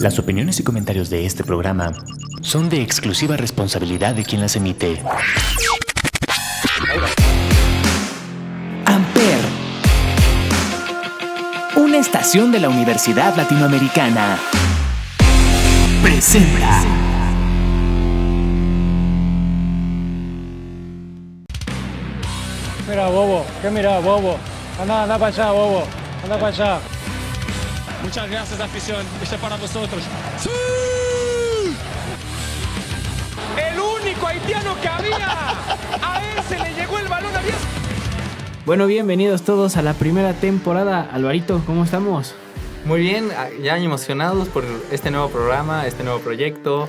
Las opiniones y comentarios de este programa son de exclusiva responsabilidad de quien las emite. Amper, una estación de la Universidad Latinoamericana, presenta. Mira, bobo, ¿qué mira, bobo? Anda, anda para allá, bobo, anda para allá. Muchas gracias, afición. Este para vosotros. El único haitiano que había. A él se le llegó el balón a Bueno, bienvenidos todos a la primera temporada. Alvarito, ¿cómo estamos? Muy bien, ya emocionados por este nuevo programa, este nuevo proyecto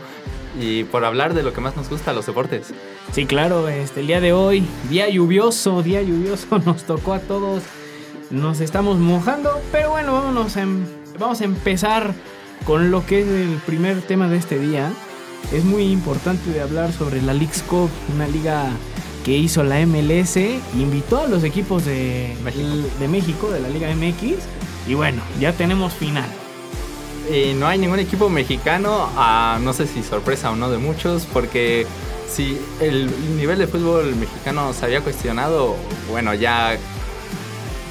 y por hablar de lo que más nos gusta, los deportes. Sí, claro, este, el día de hoy, día lluvioso, día lluvioso, nos tocó a todos. Nos estamos mojando, pero bueno, vámonos a, em, vamos a empezar con lo que es el primer tema de este día. Es muy importante de hablar sobre la League's Cup, una liga que hizo la MLS, invitó a los equipos de de, México, de la Liga MX, y bueno, ya tenemos final. Y no hay ningún equipo mexicano, no sé si sorpresa o no de muchos, porque si el nivel de fútbol mexicano se había cuestionado, bueno, ya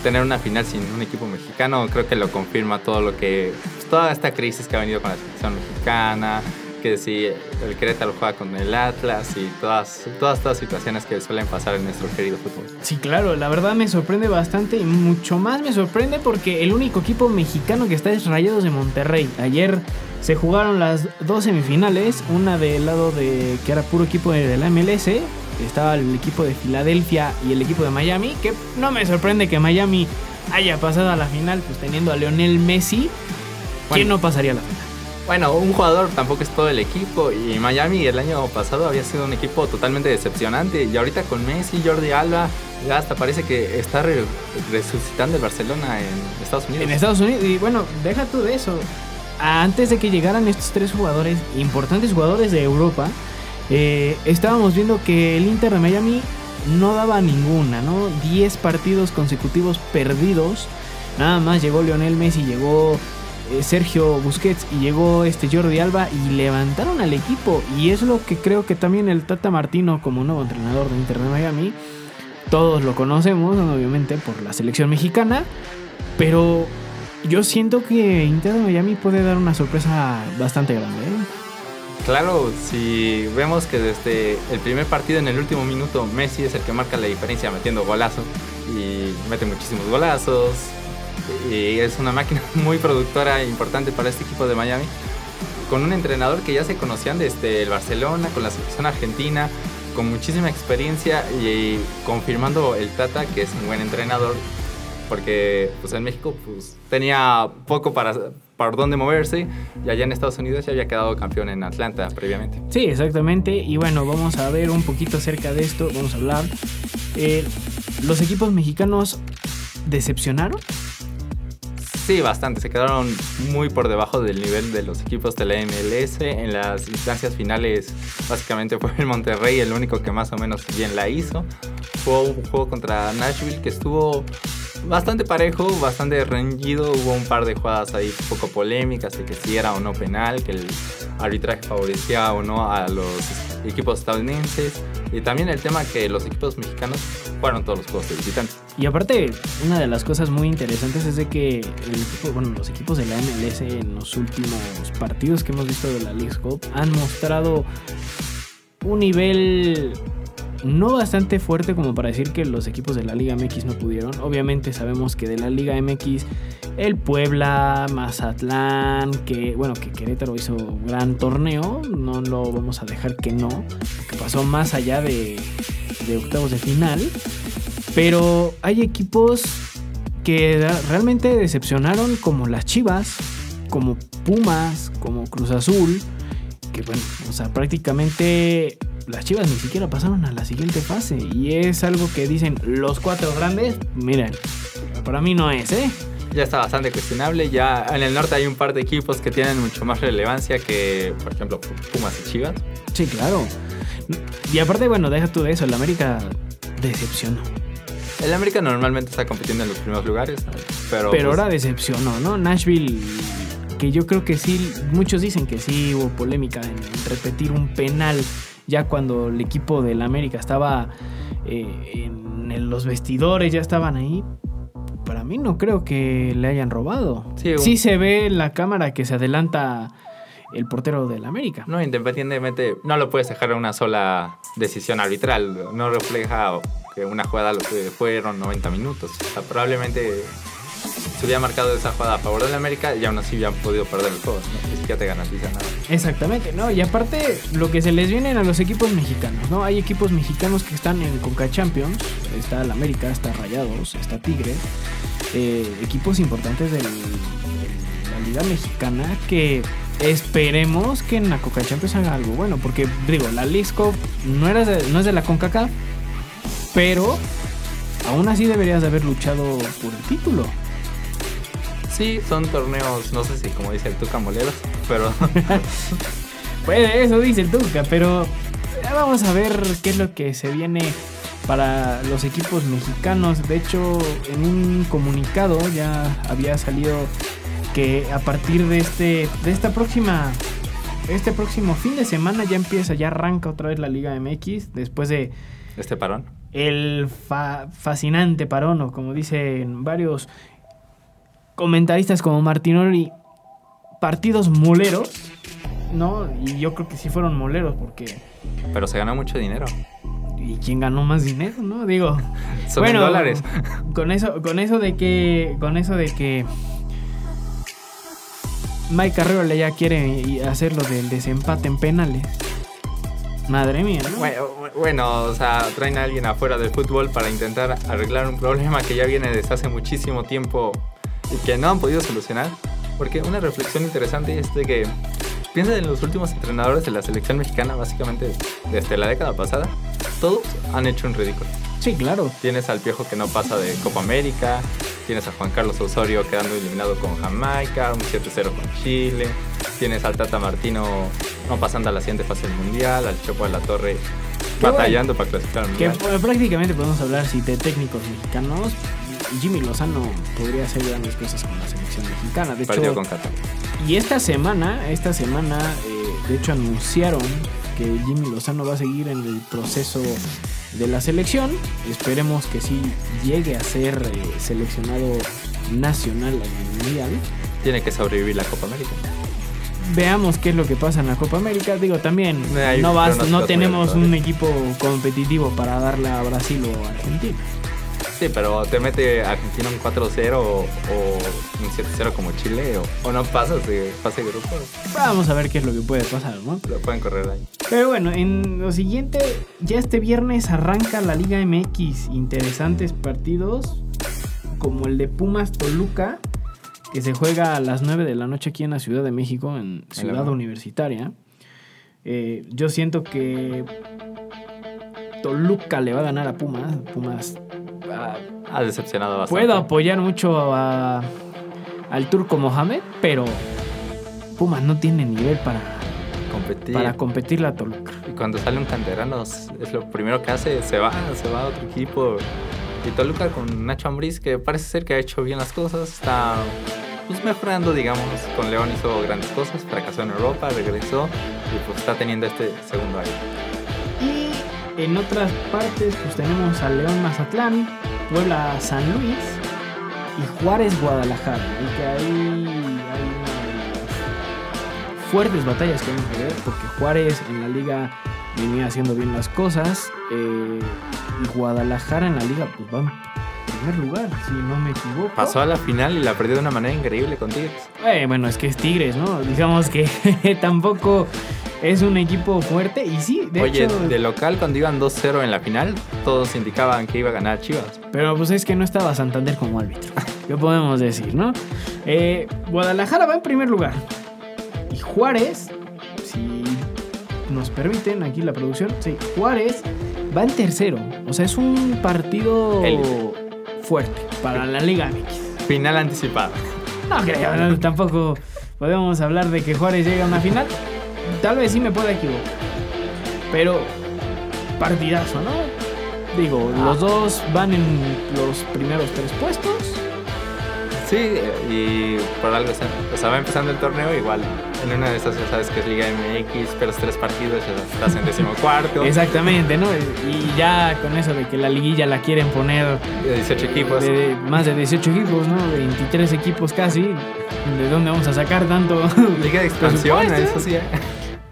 tener una final sin un equipo mexicano creo que lo confirma todo lo que, pues, toda esta crisis que ha venido con la selección mexicana, que si el Querétaro juega con el Atlas y todas, todas estas situaciones que suelen pasar en nuestro querido fútbol. Sí, claro, la verdad me sorprende bastante y mucho más me sorprende porque el único equipo mexicano que está es Rayados de Monterrey. Ayer se jugaron las dos semifinales, una del lado de que era puro equipo de la MLS, estaba el equipo de Filadelfia y el equipo de Miami, que no me sorprende que Miami haya pasado a la final, pues teniendo a Leonel Messi, ¿quién no pasaría a la final? Bueno, un jugador tampoco es todo el equipo y Miami el año pasado había sido un equipo totalmente decepcionante y ahorita con Messi, Jordi Alba, ya hasta parece que está resucitando el Barcelona en Estados Unidos. En Estados Unidos y bueno, deja tú de eso. Antes de que llegaran estos tres jugadores, importantes jugadores de Europa, eh, estábamos viendo que el Inter de Miami no daba ninguna, ¿no? 10 partidos consecutivos perdidos. Nada más llegó Lionel Messi, llegó eh, Sergio Busquets y llegó este Jordi Alba y levantaron al equipo. Y es lo que creo que también el Tata Martino, como nuevo entrenador de Inter de Miami, todos lo conocemos, obviamente, por la selección mexicana. Pero yo siento que Inter de Miami puede dar una sorpresa bastante grande. ¿eh? Claro, si vemos que desde el primer partido en el último minuto Messi es el que marca la diferencia metiendo golazo y mete muchísimos golazos, y es una máquina muy productora e importante para este equipo de Miami. Con un entrenador que ya se conocían desde el Barcelona, con la selección argentina, con muchísima experiencia y confirmando el Tata que es un buen entrenador porque pues en México pues tenía poco para por dónde moverse y allá en Estados Unidos ya había quedado campeón en Atlanta previamente. Sí, exactamente y bueno, vamos a ver un poquito acerca de esto, vamos a hablar. Eh, ¿Los equipos mexicanos decepcionaron? Sí, bastante. Se quedaron muy por debajo del nivel de los equipos de la MLS. En las instancias finales, básicamente fue el Monterrey el único que más o menos bien la hizo. Fue un juego contra Nashville que estuvo bastante parejo, bastante reñido. Hubo un par de jugadas ahí poco polémicas de que si era o no penal, que el arbitraje favorecía o no a los equipos estadounidenses. Y también el tema que los equipos mexicanos fueron todos los juegos de visitantes. Y aparte, una de las cosas muy interesantes es de que los equipos de la MLS en los últimos partidos que hemos visto de la League Cup han mostrado un nivel no bastante fuerte como para decir que los equipos de la Liga MX no pudieron. Obviamente sabemos que de la Liga MX el Puebla, Mazatlán, que bueno, que Querétaro hizo un gran torneo, no lo vamos a dejar que no, que pasó más allá de, de octavos de final. Pero hay equipos que realmente decepcionaron como las Chivas, como Pumas, como Cruz Azul, que bueno, o sea, prácticamente las Chivas ni siquiera pasaron a la siguiente fase. Y es algo que dicen los cuatro grandes. Miren, para mí no es, ¿eh? Ya está bastante cuestionable. Ya en el norte hay un par de equipos que tienen mucho más relevancia que, por ejemplo, Pumas y Chivas. Sí, claro. Y aparte, bueno, deja tú de eso. El América decepcionó. El América normalmente está compitiendo en los primeros lugares, pero. Pero pues ahora decepcionó, ¿no? Nashville que yo creo que sí, muchos dicen que sí hubo polémica en repetir un penal ya cuando el equipo del América estaba eh, en los vestidores, ya estaban ahí. Para mí no creo que le hayan robado. Sí, un- Sí se ve en la cámara que se adelanta el portero del América. No, independientemente, no lo puedes dejar a una sola decisión arbitral. No refleja que una jugada lo que fueron 90 minutos. O sea, probablemente se hubiera marcado esa jugada a favor del América y aún así hubieran podido perder el juego. ¿no? Ni siquiera te garantiza nada. Exactamente, ¿no? Y aparte, lo que se les vienen a los equipos mexicanos, ¿no? Hay equipos mexicanos que están en Conca Champions, está el América, está Rayados, está Tigres, eh, equipos importantes de la Liga Mexicana que esperemos que en la Conca Champions haga algo bueno, porque digo, la Cup no, no es de la CONCACAF, pero aún así deberías de haber luchado por el título. Sí, son torneos, no sé si como dice el Tuca Moleros, pero Pues eso dice el Tuca, pero ya vamos a ver qué es lo que se viene para los equipos mexicanos. De hecho, en un comunicado ya había salido que a partir de este de esta próxima este próximo fin de semana ya empieza, ya arranca otra vez la Liga MX después de este parón. el fa- fascinante parón, o como dicen varios comentaristas como Martinoli, partidos moleros, ¿no? Y yo creo que sí fueron moleros, porque. Pero se ganó mucho dinero. ¿Y quién ganó más dinero, no? Digo. Son en dólares. Con eso, con eso de que. Con eso de que. Mike Carrero ya quiere hacer lo del desempate en penales. Madre mía, ¿no? Bueno, bueno, o sea, traen a alguien afuera del fútbol para intentar arreglar un problema que ya viene desde hace muchísimo tiempo y que no han podido solucionar. Porque una reflexión interesante es de que piensa en los últimos entrenadores de la selección mexicana, básicamente desde la década pasada, todos han hecho un ridículo. Sí, claro. Tienes al Piojo que no pasa de Copa América, tienes a Juan Carlos Osorio quedando eliminado con Jamaica, un 7-0 con Chile, tienes al Tata Martino no pasando a la siguiente fase del Mundial, al Chopo de la Torre Qué batallando para clasificar al Que Mundial. eh, prácticamente podemos hablar si de técnicos mexicanos. Jimmy Lozano podría hacer grandes cosas con la selección mexicana. De Partido hecho, con Qatar. y esta semana, esta semana, eh, de hecho anunciaron que Jimmy Lozano va a seguir en el proceso de la selección. Esperemos que sí llegue a ser eh, seleccionado nacional en el mundial. Tiene que sobrevivir la Copa América. Veamos qué es lo que pasa en la Copa América. Digo, también Hay no, vas- no tenemos un equipo competitivo para darle a Brasil o a Argentina. Sí, pero te mete a Argentina un 4-0 o, o un 7-0 como Chile o, o no pasas de fase de grupo. Vamos a ver qué es lo que puede pasar, ¿no? Lo pueden correr ahí. Pero bueno, en lo siguiente, ya este viernes arranca la Liga MX. Interesantes partidos como el de Pumas Toluca, que se juega a las 9 de la noche aquí en la Ciudad de México, en Ciudad. Universitaria. Eh, yo siento que Toluca le va a ganar a Pumas. Pumas Ha decepcionado bastante. puedo apoyar mucho a, al turco Mohamed, pero Pumas no tiene nivel para, competir. para competir la Toluca. Y cuando sale un canterano, es es lo primero que hace, se va, se va a otro equipo. Y Toluca con Nacho Ambriz, que parece ser que ha hecho bien las cosas, está pues, mejorando, digamos. Con León hizo grandes cosas, fracasó en Europa, regresó y pues está teniendo este segundo año. En otras partes, pues tenemos a León Mazatlán, Puebla San Luis y Juárez Guadalajara. Y que ahí hay una de las fuertes batallas que vamos a ver, porque Juárez en la liga venía haciendo bien las cosas. eh, y Guadalajara en la liga, pues va en primer lugar, si no me equivoco. Pasó a la final y la perdió de una manera increíble con Tigres. Eh, bueno, es que es Tigres, ¿no? Digamos que tampoco es un equipo fuerte. Y sí, de Oye, hecho. de local cuando iban 2-0 en la final, todos indicaban que iba a ganar Chivas. Pero pues es que no estaba Santander como árbitro. ¿Qué podemos decir, no? Eh, Guadalajara va en primer lugar. Y Juárez, si nos permiten aquí la producción, sí, Juárez va en tercero. O sea, es un partido fuerte para la Liga MX. Final anticipada. No creo, no, tampoco podemos hablar de que Juárez llega a una final. Tal vez sí me pueda equivocar. Pero partidazo, ¿no? Digo, Ah. los dos van en los primeros tres puestos. Sí, y por algo o sea, va empezando el torneo igual. En una de esas ya sabes que es Liga MX, pero tres partidos ya estás en decimocuarto. Exactamente, ¿no? Y ya con eso de que la liguilla la quieren poner De 18 equipos. de más de 18 equipos, ¿no? 23 equipos casi. ¿De dónde vamos a sacar tanto? Liga de expansión, eso sí. ¿eh?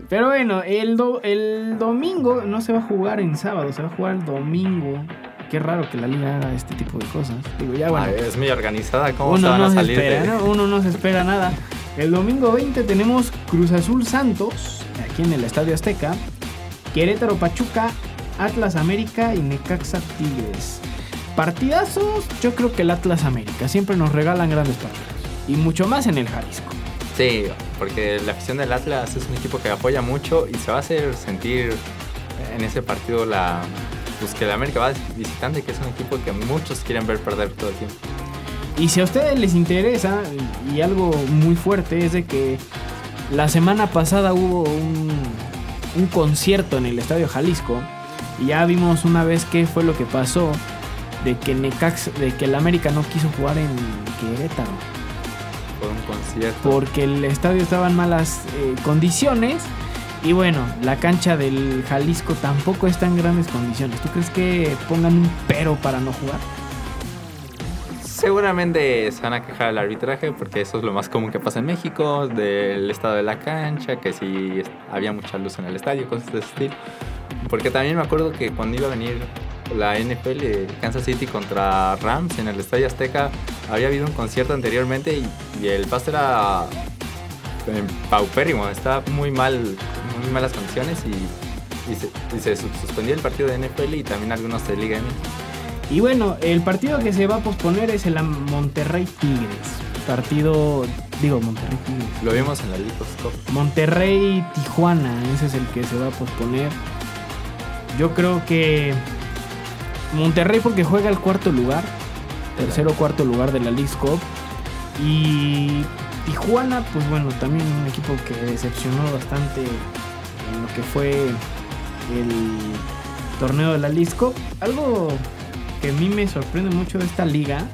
Pero bueno, el, do- el domingo no se va a jugar en sábado, se va a jugar el domingo. Qué raro que la liga haga este tipo de cosas. Digo, ya bueno. Ay, es muy organizada, ¿cómo se Uno van no a se salir espera, de- ¿no? Uno no se espera nada. El domingo 20 tenemos Cruz Azul Santos, aquí en el Estadio Azteca. Querétaro Pachuca, Atlas América y Necaxa Tigres. Partidazos, yo creo que el Atlas América. Siempre nos regalan grandes partidos. Y mucho más en el Jalisco. Sí, porque la afición del Atlas es un equipo que apoya mucho y se va a hacer sentir en ese partido la pues que el América va visitante, que es un equipo que muchos quieren ver perder todo el tiempo. Y si a ustedes les interesa, y algo muy fuerte es de que la semana pasada hubo un, un concierto en el Estadio Jalisco y ya vimos una vez qué fue lo que pasó de que Necax, de que el América no quiso jugar en Querétaro Por un concierto. porque el estadio estaba en malas eh, condiciones y bueno, la cancha del Jalisco tampoco está en grandes condiciones. ¿Tú crees que pongan un pero para no jugar? Seguramente se van a quejar del arbitraje porque eso es lo más común que pasa en México, del estado de la cancha, que si había mucha luz en el estadio, cosas de ese estilo. Porque también me acuerdo que cuando iba a venir la NFL Kansas City contra Rams en el Estadio Azteca, había habido un concierto anteriormente y, y el pasto era eh, paupérrimo, estaba muy mal, muy malas condiciones y, y se, y se sus- suspendió el partido de NFL y también algunos de Liga MX. Y bueno, el partido que se va a posponer es el Monterrey Tigres. Partido, digo Monterrey Tigres. Lo vimos en la of Cup. Monterrey Tijuana, ese es el que se va a posponer. Yo creo que Monterrey porque juega el cuarto lugar, tercero o cuarto lugar de la League Cup. Y Tijuana, pues bueno, también un equipo que decepcionó bastante en lo que fue el torneo de la League Cup. Algo que a mí me sorprende mucho de esta liga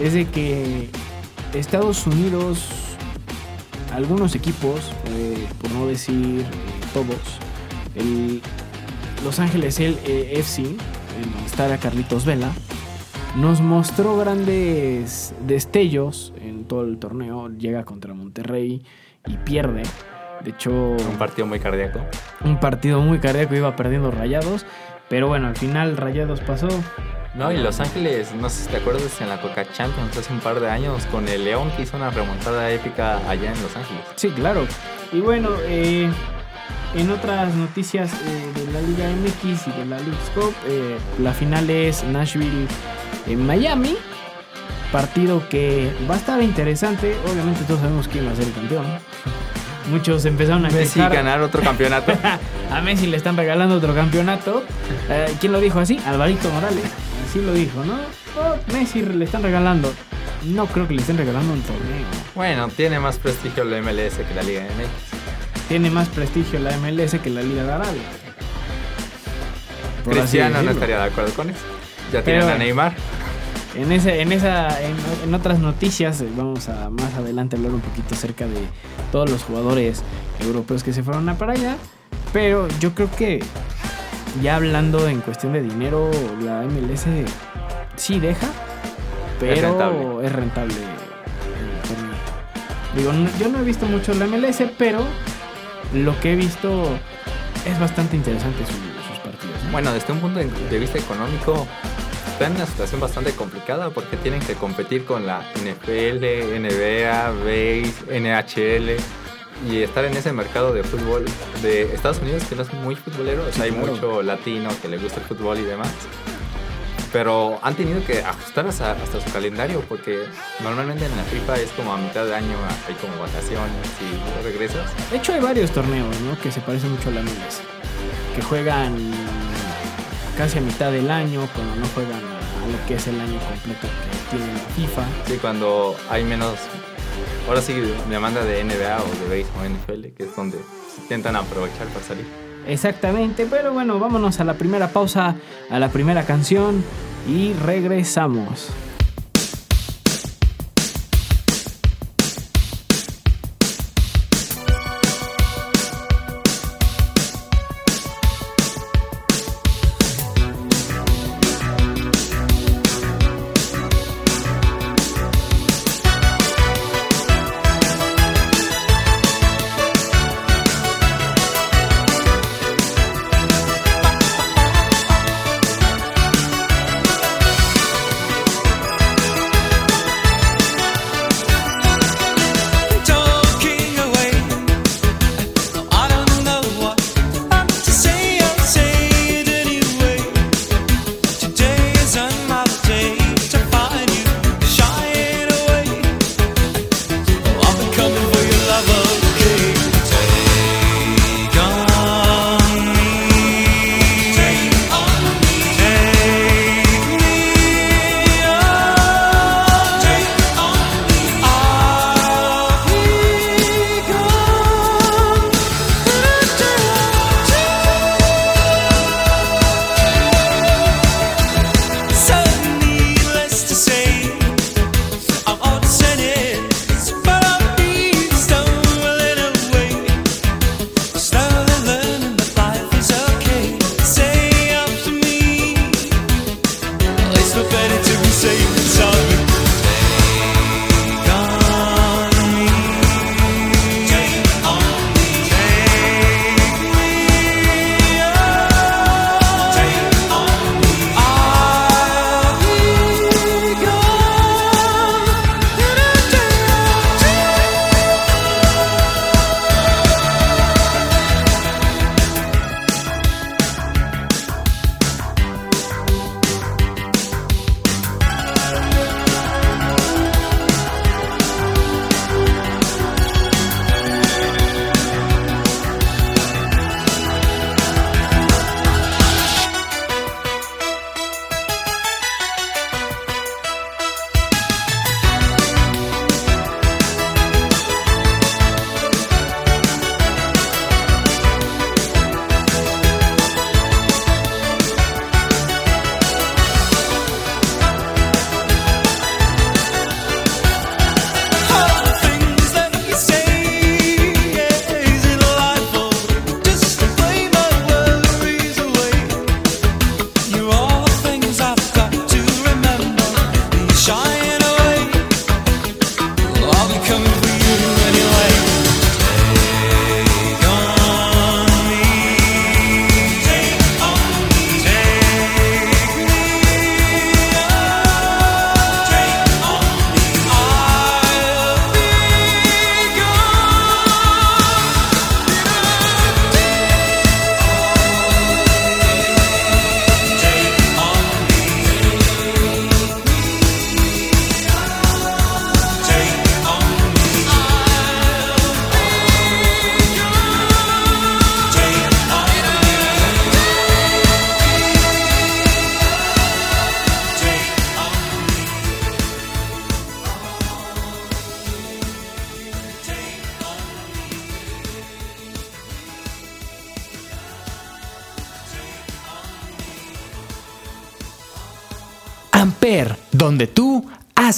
es de que Estados Unidos, algunos equipos, eh, por no decir eh, todos, el Los Ángeles el, eh, FC, en donde está Carlitos Vela, nos mostró grandes destellos en todo el torneo. Llega contra Monterrey y pierde. De hecho, Un partido muy cardíaco. un partido muy cardíaco, iba perdiendo rayados. Pero bueno, al final Rayados pasó. No, y Los Ángeles, no sé si te acuerdas en la Coca Champions hace un par de años con el León que hizo una remontada épica allá en Los Ángeles. Sí, claro. Y bueno, eh, en otras noticias eh, de la Liga MX y de la League Cup, eh, la final es Nashville en Miami. Partido que va a estar interesante. Obviamente todos sabemos quién va a ser el campeón. Muchos empezaron a Messi quejar. ganar otro campeonato. A Messi le están regalando otro campeonato. Eh, ¿Quién lo dijo así? Alvarito Morales. Así lo dijo, ¿no? Oh, Messi le están regalando. No creo que le estén regalando un torneo. bueno, tiene más prestigio la MLS que la Liga MX. Tiene más prestigio la MLS que la Liga de Arabia. Por Cristiano no estaría de acuerdo con eso. Ya Pero tienen a bueno. Neymar. En, ese, en, esa, en, en otras noticias, eh, vamos a más adelante hablar un poquito acerca de todos los jugadores europeos que se fueron a para allá. Pero yo creo que ya hablando en cuestión de dinero, la MLS sí deja, pero es rentable. rentable. el torneo. Digo, yo no he visto mucho la MLS, pero lo que he visto es bastante interesante su- sus partidos. ¿no? Bueno, desde un punto de- vista económico, está en una situación bastante complicada porque tienen que competir con la NFL, NBA, BASE, NHL y estar en ese mercado de fútbol de Estados Unidos que no es muy futbolero, o sea, hay mucho latino que le gusta el fútbol y demás. Pero han tenido que ajustar hasta, hasta su calendario porque normalmente en la FIFA es como a mitad de año, hay como vacaciones y regresas. De hecho, hay varios torneos ¿no? que se parecen mucho a la MLS. Que juegan casi a mitad del año, cuando no juegan a, a lo que es el año completo que tiene la FIFA. Sí, cuando hay menos. Ahora sí, demanda de NBA o de base o NFL, que es donde intentan aprovechar para salir. Exactamente, pero bueno, vámonos a la primera pausa, a la primera canción y regresamos.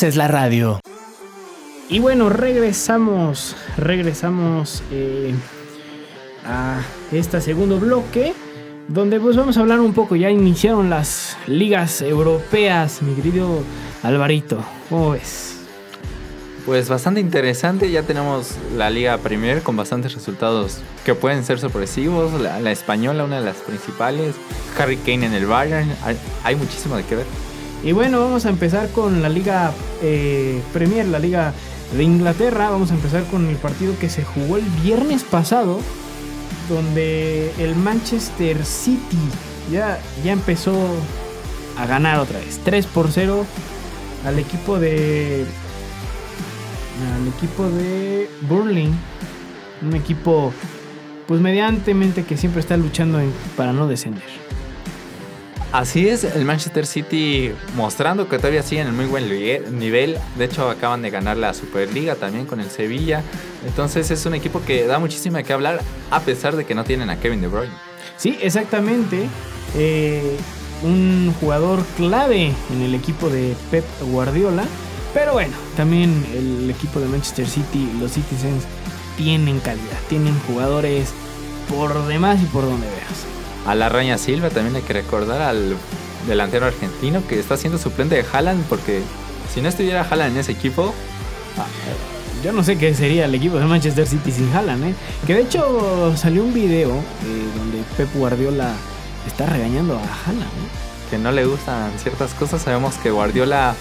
Haces la radio. Y bueno, regresamos, regresamos eh, a este segundo bloque, donde pues vamos a hablar un poco, ya iniciaron las ligas europeas, mi querido Alvarito, ¿cómo ves? Pues bastante interesante, ya tenemos la Liga Premier con bastantes resultados que pueden ser sorpresivos, la, la española una de las principales, Harry Kane en el Bayern, hay, hay muchísimo de qué ver. Y bueno, vamos a empezar con la Liga eh, Premier, la Liga de Inglaterra. Vamos a empezar con el partido que se jugó el viernes pasado, donde el Manchester City ya, ya empezó a ganar otra vez. 3 por 0 al equipo de. Al equipo de Burnley. Un equipo, pues mediantemente que siempre está luchando para no descender. Así es, el Manchester City mostrando que todavía siguen en muy buen nivel. De hecho, acaban de ganar la Superliga también con el Sevilla. Entonces es un equipo que da muchísimo qué hablar a pesar de que no tienen a Kevin De Bruyne. Sí, exactamente. Eh, un jugador clave en el equipo de Pep Guardiola. Pero bueno, también el equipo de Manchester City, los Citizens, tienen calidad. Tienen jugadores por demás y por donde veas. A la Raña Silva también hay que recordar al delantero argentino que está siendo suplente de Haaland porque si no estuviera Haaland en ese equipo, Yo no sé qué sería el equipo de Manchester City sin Haaland, ¿eh? Que de hecho salió un video eh, donde Pep Guardiola está regañando a Haaland, ¿no? que no le gustan ciertas cosas, sabemos que Guardiola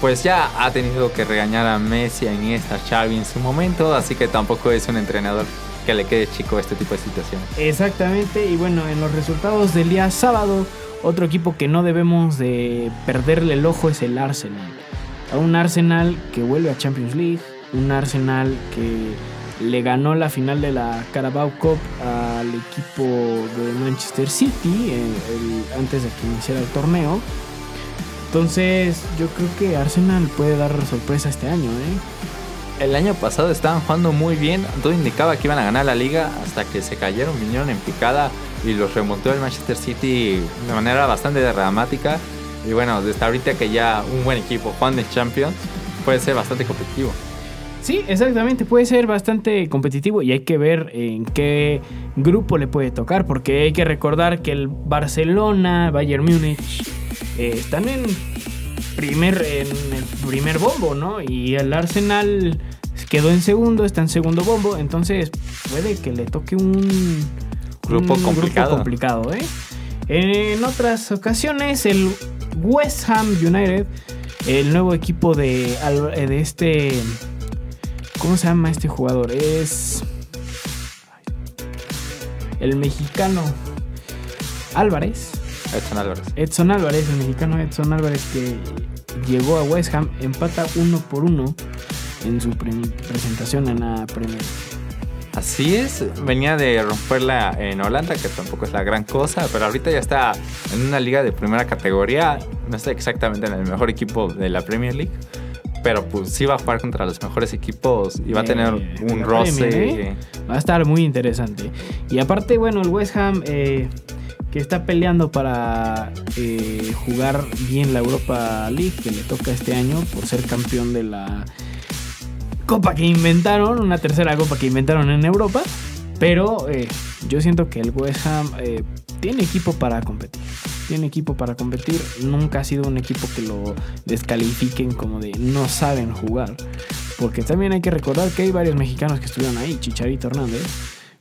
pues ya ha tenido que regañar a Messi, a Iniesta, a Xavi en su momento, así que tampoco es un entrenador que le quede chico este tipo de situaciones. Exactamente, y bueno, en los resultados del día sábado, otro equipo que no debemos de perderle el ojo es el Arsenal. A un Arsenal que vuelve a Champions League, un Arsenal que le ganó la final de la Carabao Cup al equipo de Manchester City eh, antes de que iniciara el torneo. Entonces, yo creo que Arsenal puede dar sorpresa este año, ¿eh? El año pasado estaban jugando muy bien, todo indicaba que iban a ganar la liga hasta que se cayeron, vinieron en picada y los remontó el Manchester City de manera bastante dramática. Y bueno, desde ahorita que ya un buen equipo jugando en Champions puede ser bastante competitivo. Sí, exactamente, puede ser bastante competitivo y hay que ver en qué grupo le puede tocar, porque hay que recordar que el Barcelona, Bayern Múnich, eh, están en primer, en el primer bombo, ¿no? Y el Arsenal quedó en segundo, está en segundo bombo, entonces puede que le toque un Grupo un complicado. complicado, ¿eh? En otras ocasiones, el West Ham United, el nuevo equipo de, Al- de este. ¿Cómo se llama este jugador? Es. El mexicano Álvarez. Edson Álvarez. Edson Álvarez, el mexicano Edson Álvarez que llegó a West Ham, empata uno por uno en su pre- presentación en la Premier. Así es, venía de romperla en Holanda, que tampoco es la gran cosa, pero ahorita ya está en una liga de primera categoría, no está exactamente en el mejor equipo de la Premier League, pero pues sí va a jugar contra los mejores equipos y va a Eh, tener un roce. Premier, ¿eh? Va a estar muy interesante. Y aparte, bueno, el West Ham eh, que está peleando para eh, jugar bien la Europa League, que le toca este año por ser campeón de la copa que inventaron, una tercera copa que inventaron en Europa. Pero eh, yo siento que el West Ham eh, tiene equipo para competir. Tiene equipo para competir. Nunca ha sido un equipo que lo descalifiquen como de no saben jugar. Porque también hay que recordar que hay varios mexicanos que estuvieron ahí. Chicharito Hernández,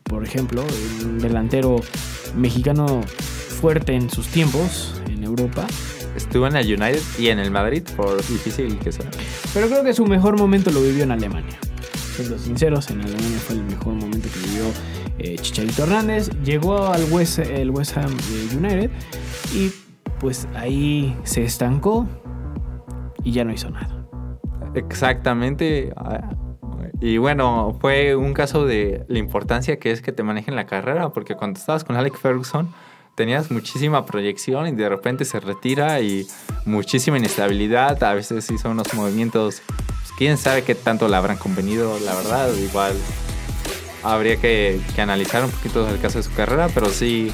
por ejemplo, un delantero mexicano fuerte en sus tiempos en Europa. Estuvo en el United y en el Madrid, por difícil que sea. Pero creo que su mejor momento lo vivió en Alemania. Siendo sinceros, en Alemania fue el mejor momento que vivió eh, Chicharito Hernández. Llegó al West, el West Ham eh, United y pues ahí se estancó y ya no hizo nada. Exactamente. Y bueno, fue un caso de la importancia que es que te manejen la carrera, porque cuando estabas con Alex Ferguson tenías muchísima proyección y de repente se retira y muchísima inestabilidad. A veces hizo unos movimientos, pues, quién sabe qué tanto le habrán convenido, la verdad. Igual habría que, que analizar un poquito el caso de su carrera, pero sí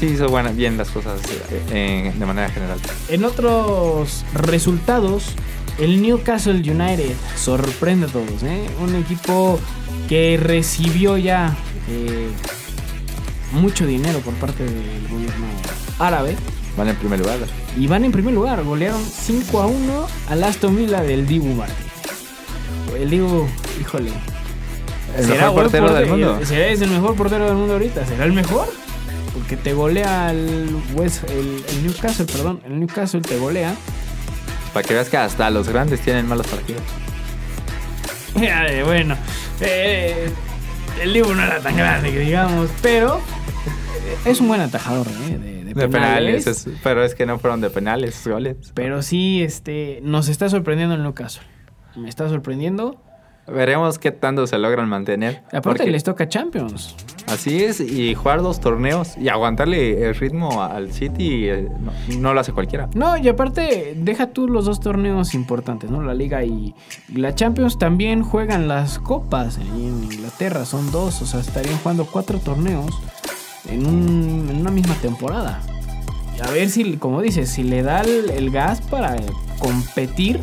sí hizo bien las cosas eh, de manera general. En otros resultados, el Newcastle United sorprende a todos. ¿eh? Un equipo que recibió ya eh, mucho dinero por parte del gobierno árabe. Van en primer lugar. Y van en primer lugar, golearon 5 a 1 al Aston Villa del Dibu Martí. El Dibu, híjole. El ¿será mejor portero del mundo. ¿Será es el mejor portero del mundo ahorita? ¿Será el mejor? Porque te golea el, West, el, el Newcastle, perdón. El Newcastle te golea. Para que veas que hasta los grandes tienen malos partidos. Bueno, eh, el Dibu no era tan grande que digamos, pero es un buen atajador ¿eh? de, de De penales, penales. es- pero es que no fueron de penales goles. Pero sí, este, nos está sorprendiendo el Newcastle. Me está sorprendiendo. Veremos qué tanto se logran mantener. Aparte porque les toca Champions. Así es, y jugar dos torneos y aguantarle el ritmo al City eh, no, lo hace cualquiera. No, y aparte, deja tú los dos torneos importantes, ¿no? La Liga y, la Champions también juegan las copas en Inglaterra, son dos, o sea, estarían jugando cuatro torneos en, un- en una misma temporada. A ver si, como dices, si le da el gas para competir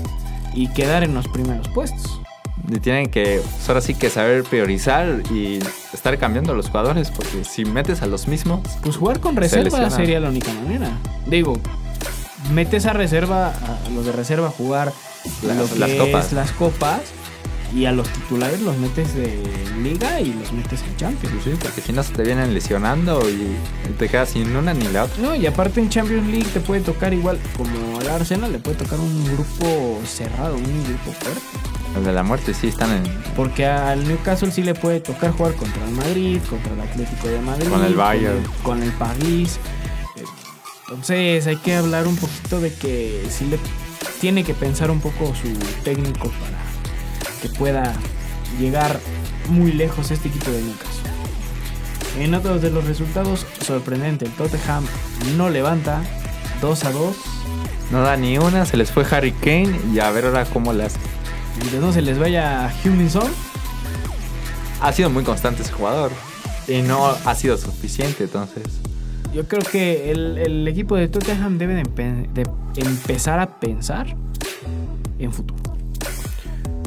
y quedar en los primeros puestos. Y tienen que, ahora sí que saber priorizar y estar cambiando a los jugadores, porque si metes a los mismos, Pues jugar con Se reserva sería la única manera. Digo, metes a reserva, a los de reserva a jugar Las- lo que las es copas. las copas y a los titulares los metes de liga y los metes en Champions. sí, porque si no se te vienen lesionando y te quedas sin una ni la otra. No, y aparte en Champions League te puede tocar igual, como al Arsenal le puede tocar un grupo cerrado, un grupo fuerte. El de la muerte sí están en, Porque al Newcastle sí le puede tocar jugar contra el Madrid, contra el Atlético de Madrid, Con el Bayern. con el, con el París. Entonces hay que hablar un poquito de que sí le tiene que pensar un poco su técnico para que pueda llegar muy lejos este equipo de Newcastle. En otros de los resultados, sorprendente, el Tottenham no levanta 2 a 2. No da ni una, se les fue Harry Kane y a ver ahora cómo las... Y de no se les vaya Huminson. Ha sido muy constante ese jugador y no ha sido suficiente, entonces... Yo creo que el, el equipo de Tottenham debe de, empe- de empezar a pensar en futuro.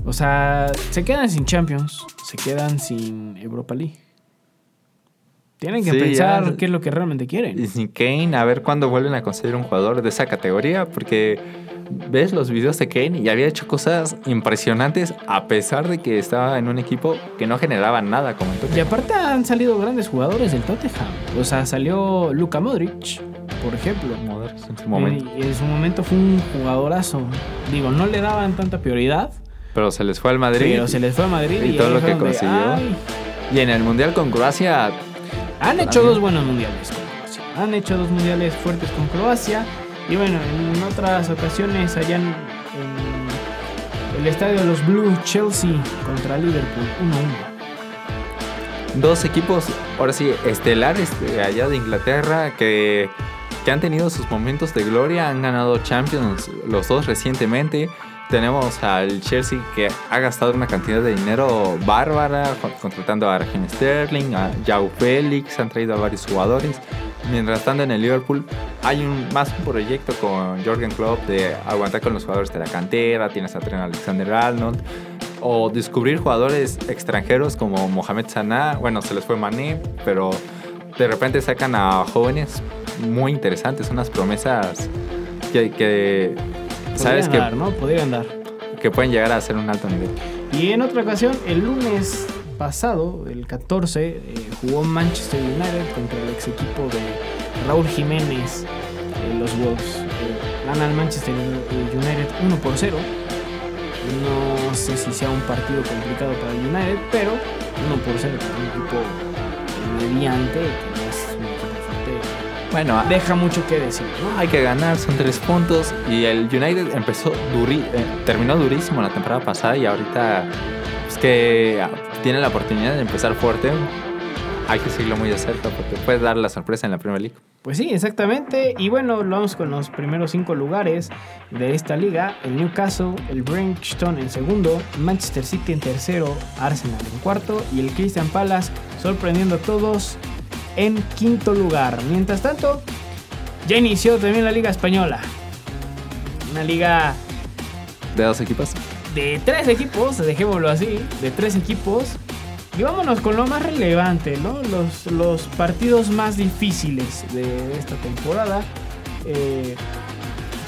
O sea, se quedan sin Champions, se quedan sin Europa League. Tienen que Sí, pensar ya. qué es lo que realmente Y quieren. sin Kane, a ver cuándo vuelven a conseguir un jugador de esa categoría, porque ves los videos de Kane y había hecho cosas impresionantes a pesar de que estaba en un equipo que no generaba nada como el Y Tottenham. aparte han salido grandes jugadores del Tottenham. O sea, salió Luka Modric, por ejemplo. Modric en su momento. Y en su momento fue un jugadorazo. Digo, no le daban tanta prioridad, Pero se les fue al Madrid. pero se les fue a Madrid Y y, todo lo que consiguió. "Ay, Y en el Mundial con Croacia, Han hecho dos buenos mundiales con Croacia. Han hecho dos mundiales fuertes con Croacia. Y bueno, en otras ocasiones allá en, el estadio de los Blues Chelsea contra Liverpool 1-1. dos equipos, ahora sí, estelares de allá de Inglaterra que, que han tenido sus momentos de gloria, han ganado Champions los dos recientemente. Tenemos al Chelsea que ha gastado una cantidad de dinero bárbara, con- contratando a Raheem Sterling, a Joao Félix, han traído a varios jugadores. Mientras tanto en el Liverpool hay un, más un proyecto con Jorgen Klopp de aguantar con los jugadores de la cantera, tienes a Trent Alexander-Arnold, o descubrir jugadores extranjeros como Mohamed Salah, bueno, se les fue Mané, pero de repente sacan a jóvenes muy interesantes, unas promesas que, que sabes Podrían que, dar, ¿no? Podrían dar. que pueden llegar a ser un alto nivel. Y en otra ocasión, el lunes pasado, el 14, eh, jugó Manchester United contra el ex equipo de Raúl Jiménez, eh, los Wolves. Eh, gana el Manchester United 1 por 0. No sé si sea un partido complicado para el United, pero 1 por 0 para un equipo mediante, que es un equipo fuerte. Bueno, Deja mucho que decir, ¿no? hay que ganar, son tres puntos y el United empezó duri, eh, terminó durísimo la temporada pasada y ahorita es que ah, tiene la oportunidad de empezar fuerte. Hay que seguirlo muy de cerca porque puede dar la sorpresa en la Premier League. Pues sí, exactamente. Y bueno, vamos con los primeros cinco lugares de esta liga. El Newcastle, el Bridgestone en segundo, Manchester City en tercero, Arsenal en cuarto y el Christian Palace, sorprendiendo a todos, en quinto lugar. Mientras tanto, ya inició también la Liga Española. Una liga De dos equipos. De tres equipos, dejémoslo así, de tres equipos. Y vámonos con lo más relevante, ¿no? Los, los partidos más difíciles de esta temporada. Eh,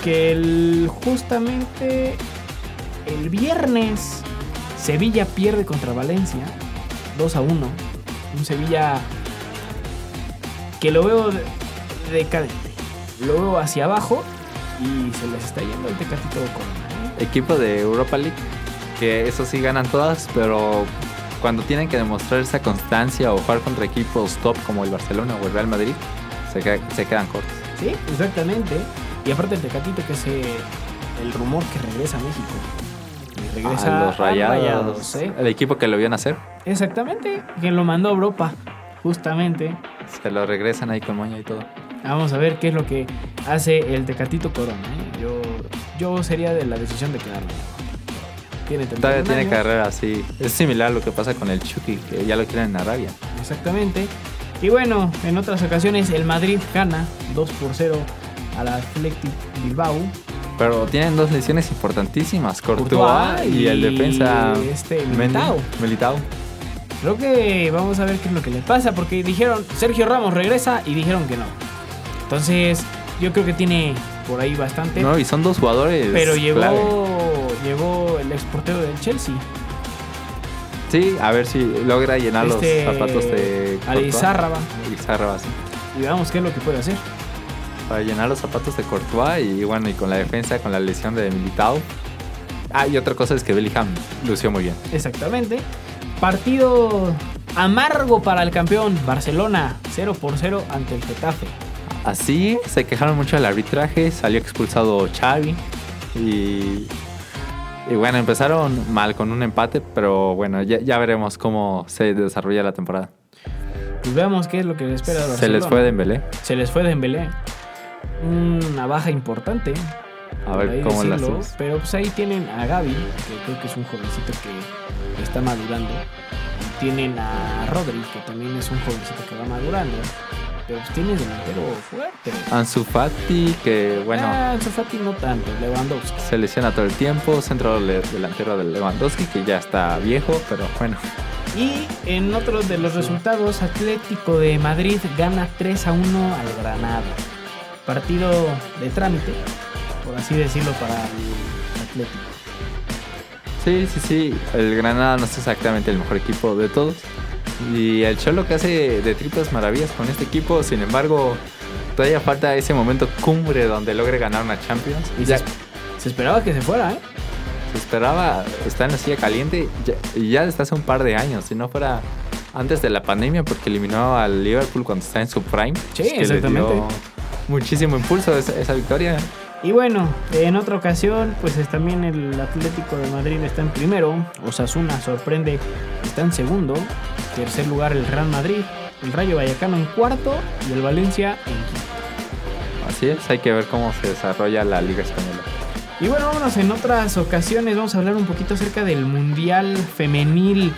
que el- justamente el viernes Sevilla pierde contra Valencia 2 a 1. Un Sevilla que lo veo de- decadente. Lo veo hacia abajo y se les está yendo el tecatito. Equipo de Europa League. Que eso sí ganan todas, pero cuando tienen que demostrar esa constancia o jugar contra equipos top como el Barcelona o el Real Madrid, se, se quedan cortos. Sí, exactamente. Y aparte el Tecatito que es eh, el rumor que regresa a México. Y regresa a los rayados. Rayados, ¿eh? El equipo que lo vio nacer. Exactamente, que lo mandó a Europa, justamente. Se lo regresan ahí con moña y todo. Vamos a ver qué es lo que hace el Tecatito Corona. ¿eh? Yo, yo sería de la decisión de quedarme. Tiene 31 Todavía tiene carrera así. Es similar a lo que pasa con el Chucky, que ya lo quieren en Arabia. Exactamente. Y bueno, en otras ocasiones el Madrid gana 2 por 0 al Athletic Bilbao. Pero tienen dos lesiones importantísimas, Courtois, y, el defensa este. Militao. Creo que vamos a ver qué es lo que le pasa, porque dijeron Sergio Ramos regresa y dijeron que no. Entonces, yo creo que tiene por ahí bastante. No, y son dos jugadores pero llegó, clave. llegó el exportero del Chelsea, Sí, a ver si logra llenar este, los zapatos de. Alizárraba. Alizárraba, sí. Y veamos qué es lo que puede hacer. Para llenar los zapatos de Courtois y bueno, y con la defensa, con la lesión de Militao. Ah, y otra cosa es que Bellingham lució muy bien. Exactamente. Partido amargo para el campeón Barcelona, 0 por 0 ante el Getafe. Así se quejaron mucho del arbitraje, salió expulsado Xavi y, y bueno, empezaron mal con un empate, pero bueno, ya, ya veremos cómo se desarrolla la temporada. Pues veamos qué es lo que le espera. Se les fue Dembélé. Se les fue Dembélé. Una baja importante. A ver cómo la decirlo, hacemos. Pero pues ahí tienen a Gaby, que creo que es un jovencito que está madurando. Y tienen a Rodri, que también es un jovencito que va madurando. Pero pues tienen delantero fuerte. Ansu Fati, que bueno, Ah, Ansu Fati no tanto, Lewandowski. se lesiona todo el tiempo, centro delantero de Lewandowski, que ya está viejo, pero bueno. Y en otro de los resultados, Atlético de Madrid gana 3 a 1 al Granada. Partido de trámite, por así decirlo, para el Atlético. Sí, sí, sí, el Granada no es exactamente el mejor equipo de todos. Y el Cholo que hace de triples maravillas con este equipo, sin embargo, todavía falta ese momento cumbre donde logre ganar una Champions. Y ya se, se esperaba que se fuera, ¿eh? se esperaba, está en la silla caliente ya- y ya desde hace un par de años, si no fuera antes de la pandemia, porque eliminó al Liverpool cuando está en su prime. Sí, pues, que le exactamente. dio muchísimo impulso esa, esa victoria. Y bueno, en otra ocasión, pues es también el Atlético de Madrid está en primero. Osasuna sorprende, está en segundo. Tercer lugar el Real Madrid. El Rayo Vallecano en cuarto y el Valencia en quinto. Así es, hay que ver cómo se desarrolla la Liga Española. Y bueno, vámonos en otras ocasiones. Vamos a hablar un poquito acerca del Mundial Femenil.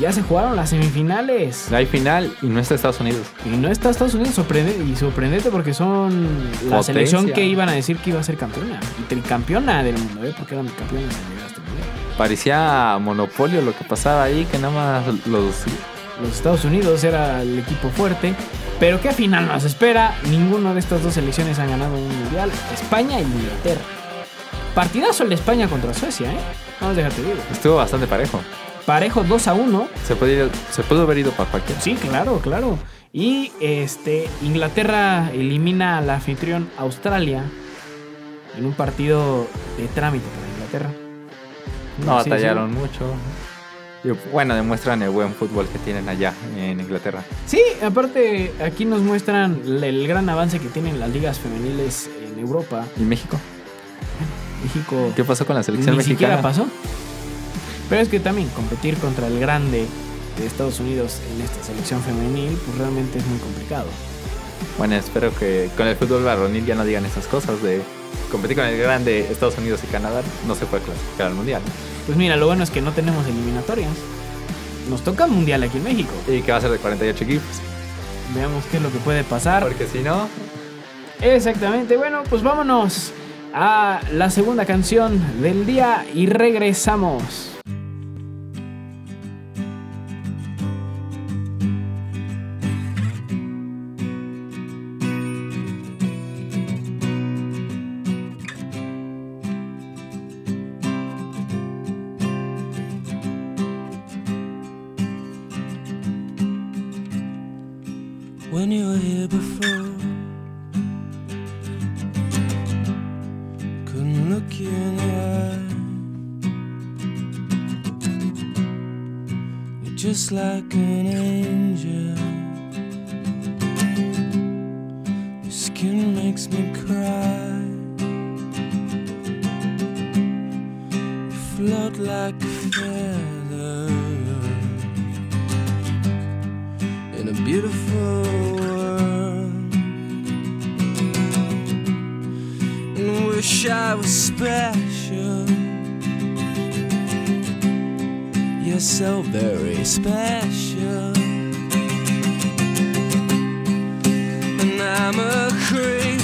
Ya se jugaron las semifinales. Hay final y no está Estados Unidos. Y no está Estados Unidos sorprendente, y sorprendente porque son la Potencia. selección que iban a decir que iba a ser campeona. Y tricampeona del mundo, ¿eh? Porque eran campeones al llegar a este mundial. Parecía monopolio lo que pasaba ahí, que nada más los... Los Estados Unidos era el equipo fuerte. Pero ¿qué final nos espera? Ninguno de estas dos selecciones han ganado un mundial. España y Inglaterra. Partidazo el de España contra Suecia, ¿eh? Vamos a dejarte digo. Estuvo bastante parejo. Parejo 2 a 1. Se puede, ir- se pudo haber ido para cualquiera. Sí, claro, claro. Y este Inglaterra elimina al anfitrión Australia en un partido de trámite para Inglaterra. No Sí, batallaron mucho. Y bueno, demuestran el buen fútbol que tienen allá en Inglaterra. Sí, aparte aquí nos muestran el, el gran avance que tienen las ligas femeniles en Europa. ¿Y México? México ¿Qué pasó con la selección ni mexicana? siquiera pasó. Pero es que también competir contra el grande de Estados Unidos en esta selección femenil, pues realmente es muy complicado. Bueno, espero que con el fútbol varonil ya no digan esas cosas de competir con el grande Estados Unidos y Canadá. No se puede clasificar al mundial. Pues mira, lo bueno es que no tenemos eliminatorias. Nos toca mundial aquí en México. Y que va a ser de 48 equipos. Veamos qué es lo que puede pasar. Porque si no, Exactamente, bueno, pues vámonos a la segunda canción del día y regresamos. When you were here before. Couldn't look you in the eye. You're just like an angel. Wish I was special. You're so very special. And I'm a creep.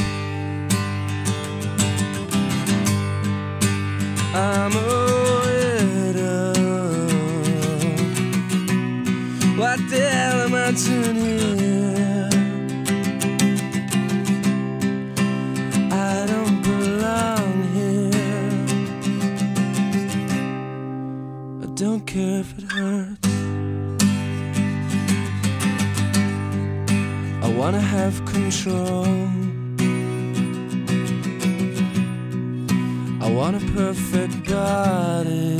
I'm a have control. I want a perfect body.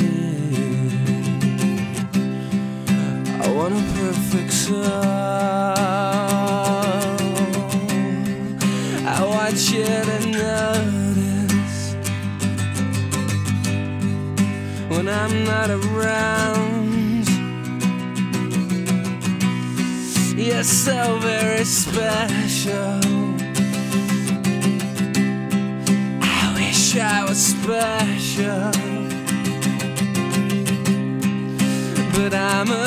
I want a perfect soul. So very special. I wish I was special but I'm a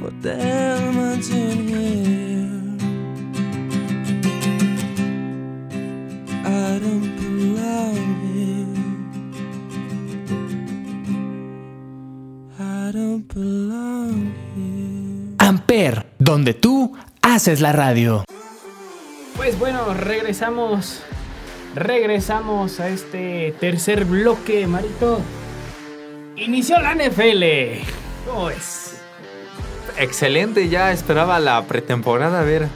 What doing here. Amper, donde tú haces la radio. Pues bueno, regresamos. Regresamos a este tercer bloque, Marito. Inició la NFL. ¿Cómo es? excelente. Ya esperaba la pretemporada ver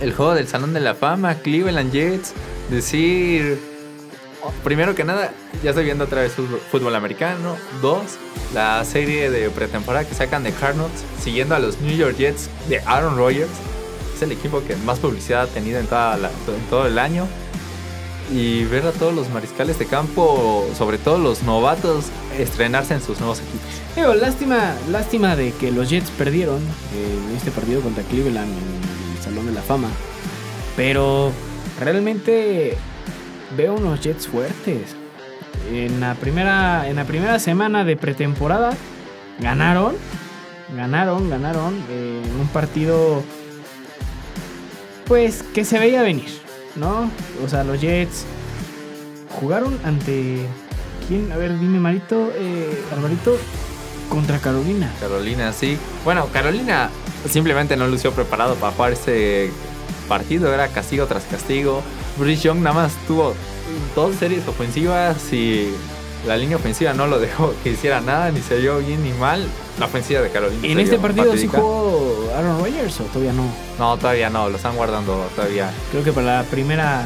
el juego del Salón de la Fama, Cleveland Jets. Decir, primero que nada, ya estoy viendo otra vez fútbol, americano. Dos, la serie de pretemporada que sacan de Cardinals, siguiendo a los New York Jets de Aaron Rodgers. es el equipo que más publicidad ha tenido en, toda en todo el año. Y ver a todos los mariscales de campo, sobre todo los novatos, estrenarse en sus nuevos equipos. Digo, lástima, lástima de que los Jets perdieron eh, en este partido contra Cleveland en el Salón de la Fama. Pero realmente veo unos Jets fuertes. En la primera, en la primera semana de pretemporada ganaron, ganaron, ganaron eh, en un partido pues que se veía venir, ¿no? O sea, los Jets jugaron ante quién? A ver, dime Marito, eh, Alvarito contra Carolina. Carolina, sí. Bueno, Carolina simplemente no lució preparado para jugar ese partido. Era castigo tras castigo. Bruce Young nada más tuvo dos series ofensivas y la línea ofensiva no lo dejó que hiciera nada, ni se vio bien ni mal. La ofensiva de Carolina. En este partido sí fatídica. jugó Aaron Rodgers o todavía no. No, todavía no, lo están guardando todavía. Creo que para la primera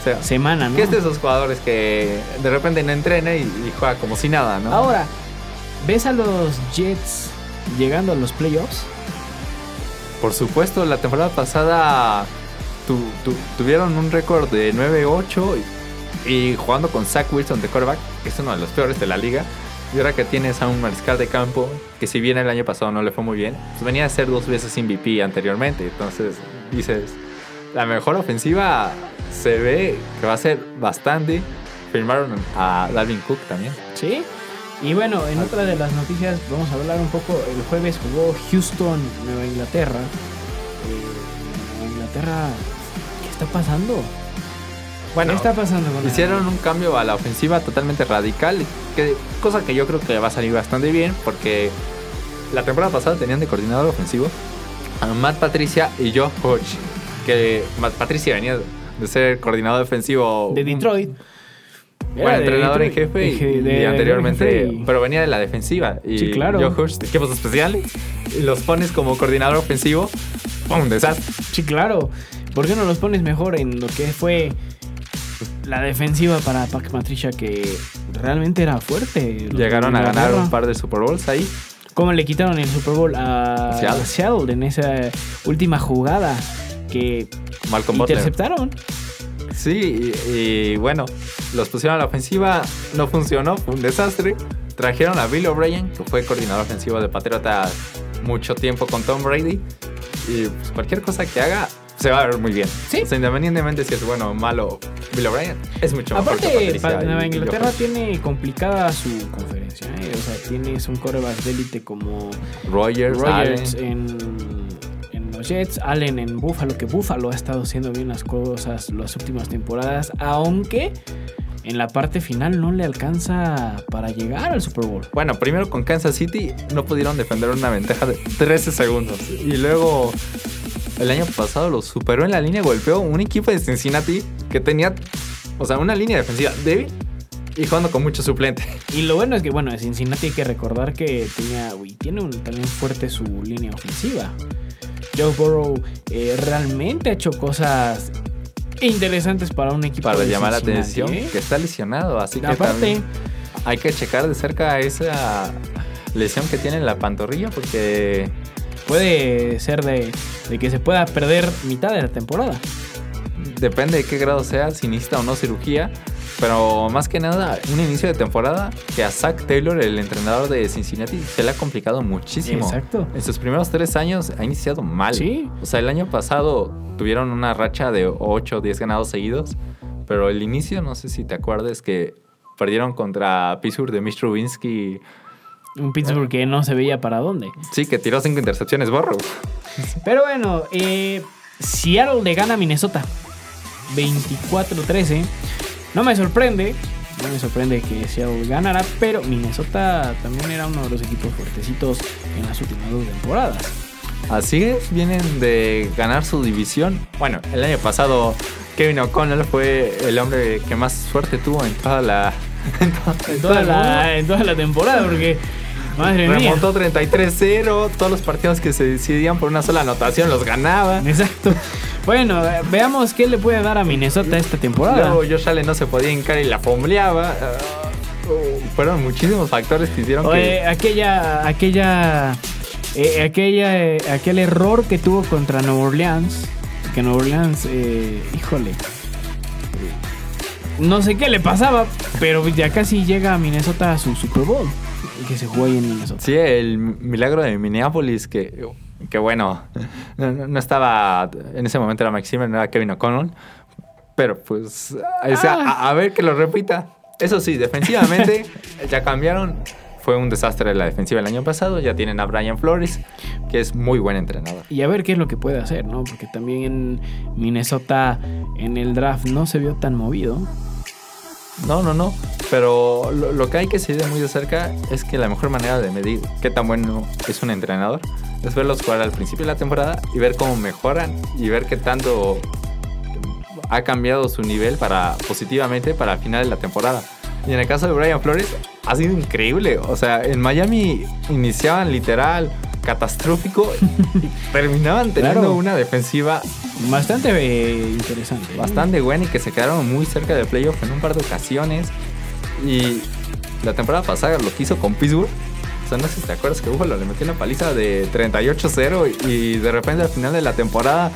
O sea, semana, ¿no? que es de esos jugadores que de repente no entrena y, y juega como si nada, ¿no? Ahora, ¿ves a los Jets llegando a los playoffs? Por supuesto, la temporada pasada tu- tu- tuvieron un récord de 9-8 y, jugando con Zach Wilson de quarterback, que es uno de los peores de la liga. Y ahora que tienes a un mariscal de campo, que si bien el año pasado no le fue muy bien, pues venía a ser dos veces MVP anteriormente. Entonces dices, la mejor ofensiva se ve que va a ser bastante. Firmaron a Dalvin Cook también. Sí. Y bueno, en otra de las noticias vamos a hablar un poco. El jueves jugó Houston, Nueva Inglaterra. Eh, Nueva Inglaterra, ¿qué está pasando? Bueno, ¿Qué está pasando con Hicieron un cambio a la ofensiva totalmente radical, que, cosa que yo creo que va a salir bastante bien, porque la temporada pasada tenían de coordinador ofensivo a Matt Patricia y Joe Hodge, que Matt Patricia venía de ser coordinador ofensivo de Detroit? bueno, Era de entrenador en jefe y, De- y anteriormente, de jefe y- pero venía de la defensiva. Y Sí, claro. Joe Hodge equipos especiales, y los pones como coordinador ofensivo, ¡pum! desastre. Sí, claro. ¿Por qué no los pones mejor en lo que fue la defensiva para Pac Patricia que realmente era fuerte? Llegaron a ganar un par de Super Bowls ahí. ¿Cómo le quitaron el Super Bowl a Seattle. a Seattle en esa última jugada que Malcolm Butler. interceptaron? Sí, y, y bueno, los pusieron a la ofensiva, no funcionó, fue un desastre. Trajeron a Bill O'Brien, que fue coordinador ofensivo de Patriotas mucho tiempo con Tom Brady. Y pues, cualquier cosa que haga se va a ver muy bien. Sí. O sea, independientemente si es bueno o malo, Bill O'Brien es mucho mejor Aparte, pa- y- Nueva Inglaterra tiene complicada su conferencia. ¿eh? O sea, tienes un coreback de élite como Rogers, Rogers en, en los Jets, Allen en Buffalo, que Buffalo ha estado haciendo bien las cosas las últimas temporadas, aunque en la parte final no le alcanza para llegar al Super Bowl. Bueno, primero con Kansas City no pudieron defender una ventaja de 13 segundos. Y luego el año pasado lo superó en la línea, golpeó un equipo de Cincinnati que tenía, o sea, una línea defensiva débil y jugando con mucho suplente. Y lo bueno es que, bueno, Cincinnati hay que recordar que tenía, uy, tiene un, también fuerte su línea ofensiva. Joe Burrow eh, realmente ha hecho cosas interesantes para un equipo Para de llamar la atención ¿eh? que está lesionado, así que Aparte, también hay que checar de cerca esa lesión que tiene en la pantorrilla porque puede ser de, de que se pueda perder mitad de la temporada. depende de qué grado sea, si necesita o no cirugía. Pero más que nada, un inicio de temporada que a Zach Taylor, el entrenador de Cincinnati, se le ha complicado muchísimo. Exacto. En sus primeros tres años ha iniciado mal. Sí. O sea, el año pasado tuvieron una racha de 8 o 10 ganados seguidos. Pero el inicio, no sé si te acuerdas que perdieron contra Pittsburgh de Mitch Trubisky. Un Pittsburgh que no se veía para dónde. Sí, que tiró cinco intercepciones, borro. Pero bueno, eh, Seattle le gana a Minnesota 24-13. No me sorprende. No me sorprende que Seattle ganara, pero Minnesota también era uno de los equipos fuertecitos en las últimas dos temporadas. Así es, vienen de ganar su división. Bueno, el año pasado Kevin O'Connell fue el hombre que más suerte tuvo en toda la. en toda, la, en toda la temporada, porque madre. Remontó 33-0. Todos los partidos que se decidían por una sola anotación los ganaba. Exacto. Bueno, eh, veamos qué le puede dar a Minnesota esta temporada. Luego Josh Allen no se podía hincar y la fombleaba. Ah, oh, fueron muchísimos factores que hicieron Oye, que. aquella, aquella eh, aquella, eh, aquel error que tuvo contra Nueva Orleans, que Nueva Orleans, eh, híjole, no sé qué le pasaba, pero ya casi llega a Minnesota a su Super Bowl, que se jugó ahí en Minnesota. Sí, el milagro de Minneapolis, que, que bueno, no, no- estaba, en ese momento era Mike Zimmer, no era Kevin O'Connell, pero pues, o sea, a, a ver que lo repita. Eso sí, defensivamente ya cambiaron. Fue un desastre la defensiva el año pasado. Ya tienen a Brian Flores, que es muy buen entrenador. Y a ver qué es lo que puede hacer, ¿no? Porque también en Minnesota en el draft no se vio tan movido. No, no, no. Pero lo, que hay que seguir muy de cerca es que la mejor manera de medir qué tan bueno es un entrenador es verlos jugar al principio de la temporada y ver cómo mejoran y ver qué tanto ha cambiado su nivel para positivamente para el final de la temporada. Y en el caso de Brian Flores ha sido increíble. O sea, en Miami iniciaban literal catastrófico y terminaban teniendo Claro. una defensiva Bastante eh, interesante. bastante buena y que se quedaron muy cerca del playoff en un par de ocasiones. Y la temporada pasada lo que hizo con Pittsburgh. O sea, no sé si te acuerdas que Buffalo le metió una paliza de 38-0 y de repente al final de la temporada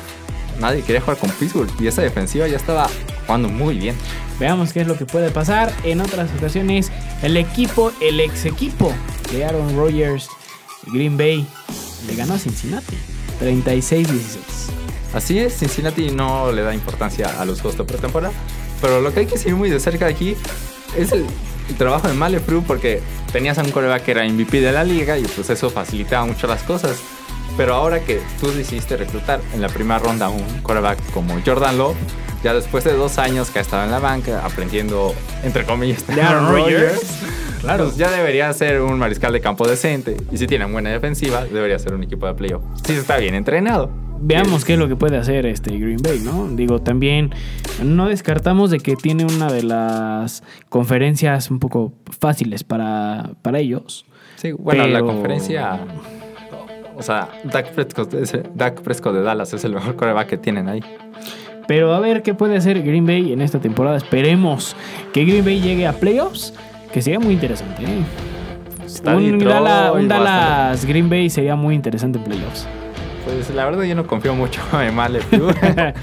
nadie quería jugar con Pittsburgh y esa defensiva ya estaba jugando muy bien. Veamos qué es lo que puede pasar. En otras ocasiones, el equipo, el ex equipo de Aaron Rodgers, Green Bay, le ganó a Cincinnati. 36-16. Así es, Cincinnati no le da importancia a los juegos de pretemporada. Pero lo que hay que seguir muy de cerca aquí es el, el trabajo de Malefru porque tenías a un coreback que era MVP de la liga y pues eso facilitaba mucho las cosas. Pero ahora que tú decidiste reclutar en la primera ronda a un coreback como Jordan Love, ya después de dos años que ha estado en la banca aprendiendo, entre comillas, De Aaron Rodgers. Claro, pues ya debería ser un mariscal de campo decente. Y si tiene buena defensiva, debería ser un equipo de playoff. Si está bien entrenado. Veamos qué es lo que puede hacer este Green Bay, ¿no? Digo, también no descartamos de que tiene una de las conferencias un poco fáciles para, para ellos. Sí, bueno, la conferencia. O sea, Dak Prescott, es- Dak Prescott de Dallas es el mejor coreback que tienen ahí. Pero a ver qué puede hacer Green Bay en esta temporada. Esperemos que Green Bay llegue a playoffs, que sería muy interesante. ¿eh? Está Un, Detroit, Dallas Green Bay sería muy interesante en playoffs. Pues la verdad yo no confío mucho en Maleflu.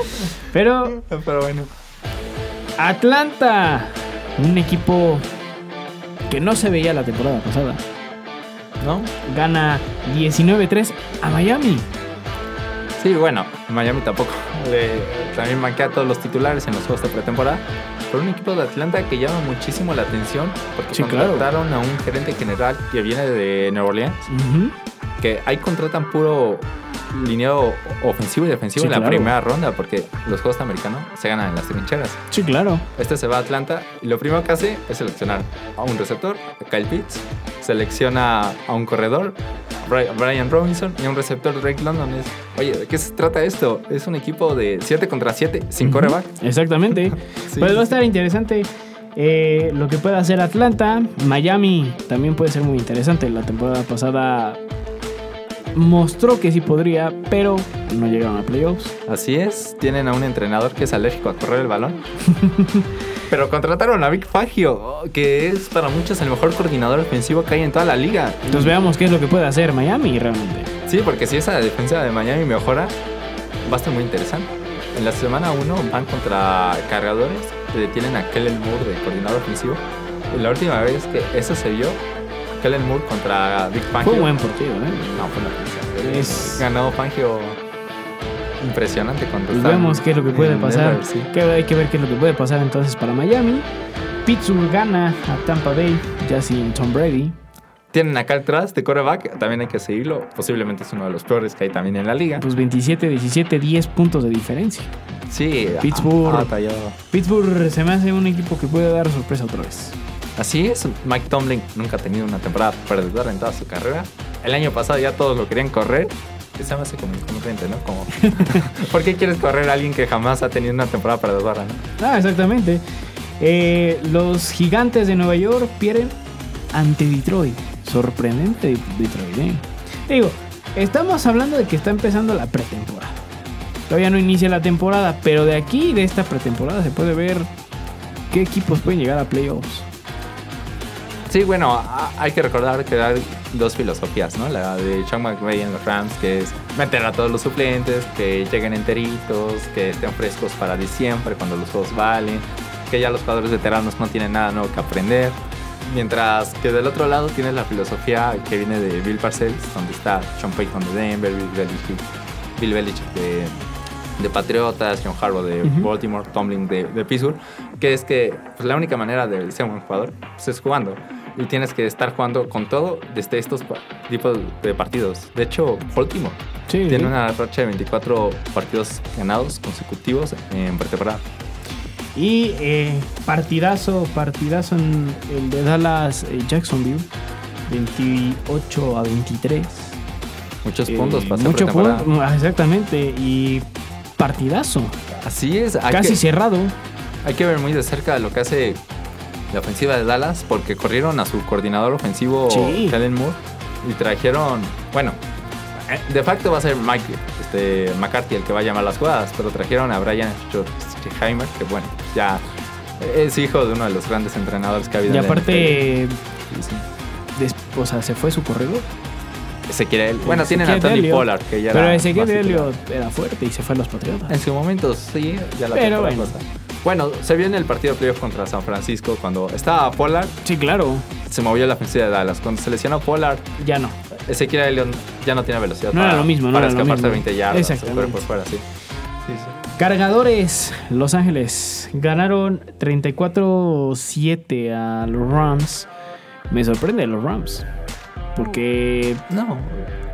Pero Pero bueno. Atlanta, un equipo que no se veía la temporada pasada, ¿No? gana 19-3 a Miami. Sí, bueno, Miami tampoco. Le, también manquea a todos los titulares en los juegos de pretemporada. Pero un equipo de Atlanta que llama muchísimo la atención porque Sí, claro. contrataron a un gerente general que viene de Nueva Orleans. Que ahí contratan puro lineado ofensivo y defensivo Sí, en la claro. primera ronda, porque los juegos americanos se ganan en las trincheras. Sí, claro. Este se va a Atlanta y lo primero que hace es seleccionar a un receptor, a Kyle Pitts, selecciona a un corredor, Bri- Brian Robinson, y a un receptor, Drake London. Es, Oye, ¿de qué se trata esto? Es un equipo de 7 contra 7 sin Ujú. coreback. Exactamente. Sí, pues va a estar interesante eh, lo que pueda hacer Atlanta. Miami también puede ser muy interesante. La temporada pasada mostró que sí podría, pero no llegaron a playoffs. Así es, tienen a un entrenador que es alérgico a correr el balón. Pero contrataron a Vic Fangio, que es para muchos el mejor coordinador ofensivo que hay en toda la liga. Entonces veamos qué es lo que puede hacer Miami realmente. Sí, porque si esa defensa de Miami mejora, va a estar muy interesante. En la semana 1 van contra cargadores, que detienen a Kellen Moore de coordinador ofensivo. La última vez que eso se vio, Kellen Moore contra Vic Fangio. Fue un buen partido, ¿eh? No, fue una paliza. Es- Ganó Fangio impresionante cuando estaban vemos qué es lo que puede pasar. Denver, sí. Que hay que ver qué es lo que puede pasar entonces para Miami. Pittsburgh gana a Tampa Bay, ya sin Tom Brady. Tienen acá atrás de coreback, también hay que seguirlo. Posiblemente es uno de los peores que hay también en la liga. Pues 27-17, 10 puntos de diferencia. Sí, Pittsburgh. batallado. Pittsburgh se me hace un equipo que puede dar sorpresa otra vez. Así es, Mike Tomlin nunca ha tenido una temporada perdedora en toda su carrera. El año pasado ya todos lo querían correr. Se me hace como incongruente, ¿no? Como, ¿Por qué quieres correr a alguien que jamás ha tenido una temporada perdedora, no? Ah, exactamente. Eh, los gigantes de Nueva York pierden ante Detroit. Sorprendente Detroit, ¿eh? Digo, estamos hablando de que está empezando la pretemporada. Todavía no inicia la temporada, pero de aquí, de esta pretemporada, se puede ver qué equipos pueden llegar a playoffs. Sí, bueno, hay que recordar que, dos filosofías, ¿no? La de Sean McVay en los Rams, que es meter a todos los suplentes, que lleguen enteritos, que estén frescos para diciembre cuando los juegos valen, que ya los jugadores veteranos no tienen nada nuevo que aprender. Mientras que del otro lado tienes la filosofía que viene de Bill Parcells, donde está Sean Payton de Denver, Bill Belichick, Bill Belichick de, de Patriotas, John Harbaugh de Baltimore, Tomlin de, de Pittsburgh, que es que pues, la única manera de ser un buen jugador pues, es jugando. Y tienes que estar jugando con todo desde estos tipos de partidos. De hecho, Baltimore Sí. tiene una racha de 24 partidos ganados consecutivos en pretemporada. Y eh, partidazo, partidazo en el de Dallas eh, Jacksonville. 28 a 23. Muchos Eh, puntos para hacer mucho pretemporada. punto, ah, exactamente. Y partidazo. Así es. Casi que, cerrado. hay que ver muy de cerca lo que hace la ofensiva de Dallas porque corrieron a su coordinador ofensivo, Sí. Kellen Moore, y trajeron, bueno, eh, de facto va a ser Mike este, McCarthy el que va a llamar las jugadas, pero trajeron a Brian Schottenheimer, que bueno, ya es hijo de uno de los grandes entrenadores que ha habido Y en NFL. Sí, sí. des- o sea, se fue su corredor. Ezequiel, bueno, tienen a Tony. Pollard, que ya Pero Ezequiel. Elliott era fuerte y se fue a los Patriotas. En su momento, sí, ya la Pero bueno. pasada. Bueno, se vio en el partido de playoff contra San Francisco cuando estaba Pollard, Sí, claro. se movió la ofensiva de Dallas. Cuando se lesionó Pollard, Ya no. Ezequiel Elliott ya no tiene velocidad No para, era lo mismo, no para era lo escaparse mismo. 20 yardas. Exactamente. Pero por fuera, sí. Sí, sí. Cargadores, Los Ángeles ganaron 34-7 a los Rams. Me sorprende los Rams. Porque No.